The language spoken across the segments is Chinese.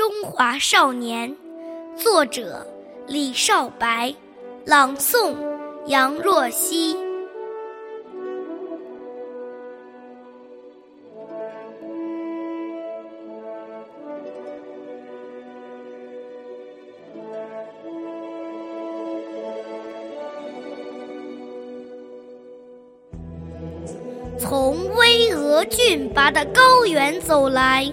中华少年》，作者李少白，朗诵杨若曦。从巍峨峻拔的高原走来，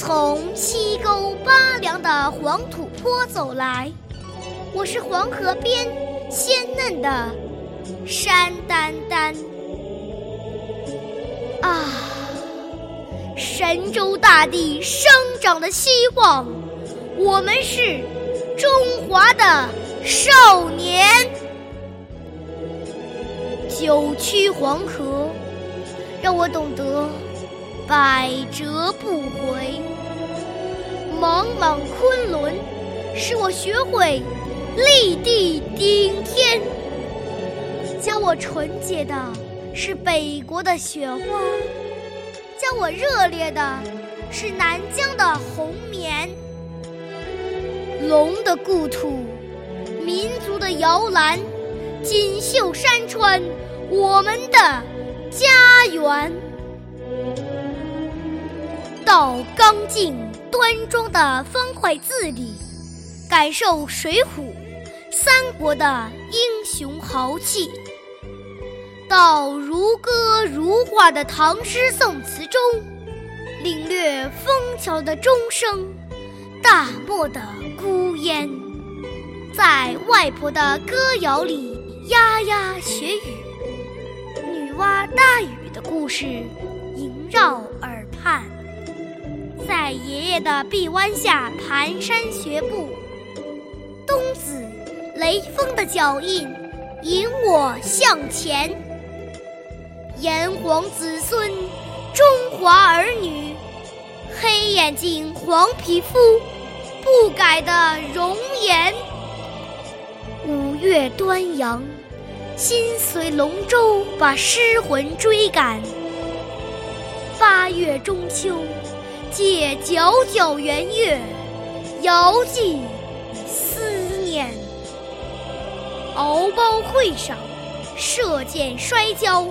从七沟八梁的黄土坡走来，我是黄河边鲜嫩的山丹丹。啊，神州大地生长的希望，我们是中华的少年。九曲黄河，让我懂得。百折不回，茫茫昆仑，使我学会立地顶天。教我纯洁的是北国的雪花，教我热烈的是南疆的红棉。龙的故土，民族的摇篮，锦绣山川，我们的家园。到刚劲端庄的方块字里，感受《水浒》三国的英雄豪气；到如歌如画的唐诗宋词中，领略枫桥的钟声，大漠的孤烟；在外婆的歌谣里，牙牙学语，女娲大禹的故事萦绕耳畔。在爷爷的臂弯下蹒跚学步，冬子雷锋的脚印引我向前。炎黄子孙，中华儿女，黑眼睛黄皮肤，不改的容颜。五月端阳，心随龙舟把诗魂追赶。八月中秋。借皎皎圆月，遥寄思念。敖包会上，射箭摔跤，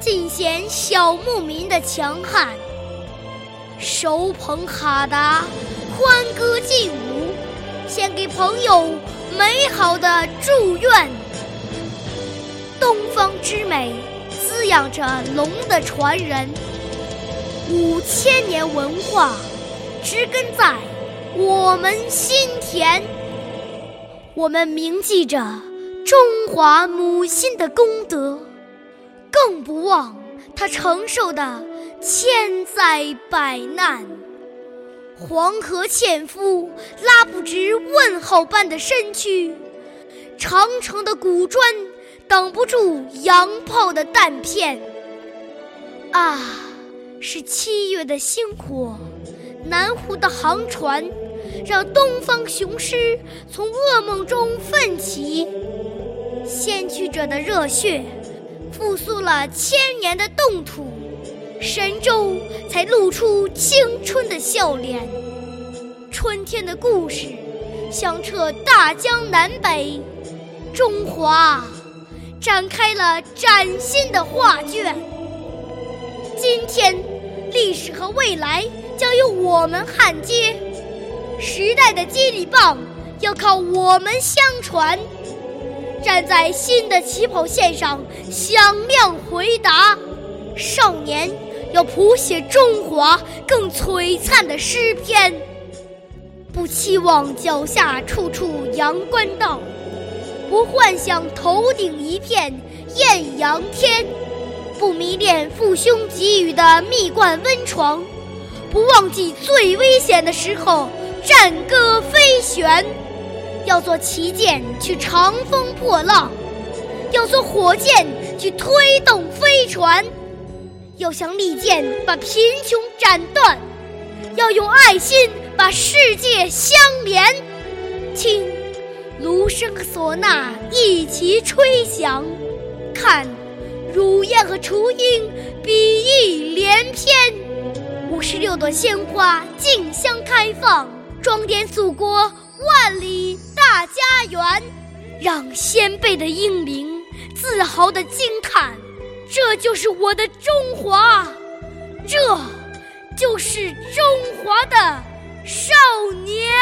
尽显小牧民的强悍。手捧哈达，欢歌劲舞，献给朋友美好的祝愿。东方之美，滋养着龙的传人。五千年文化植根在我们心田，我们铭记着中华母亲的功德，更不忘她承受的千灾百难。黄河纤夫拉不直问号般的身躯，长城的古砖挡不住洋炮的弹片。啊！是七月的星火，南湖的航船，让东方雄狮从噩梦中奋起。先驱者的热血，复苏了千年的冻土，神州才露出青春的笑脸。春天的故事，响彻大江南北，中华展开了崭新的画卷。今天，历史和未来将由我们焊接，时代的接力棒要靠我们相传。站在新的起跑线上，响亮回答。少年要谱写中华更璀璨的诗篇，不期望脚下处处阳关道，不幻想头顶一片艳阳天。不迷恋父兄给予的蜜罐温床，不忘记最危险的时候战歌飞旋，要做旗舰去长风破浪，要做火箭去推动飞船，要像利剑把贫穷斩断，要用爱心把世界相连。听，芦笙和唢呐一齐吹响，看，乳燕和雏鹰比翼连翩，五十六朵鲜花竞相开放，装点祖国万里大家园，让先辈的英灵自豪地惊叹：这就是我的中华，这就是中华的少年。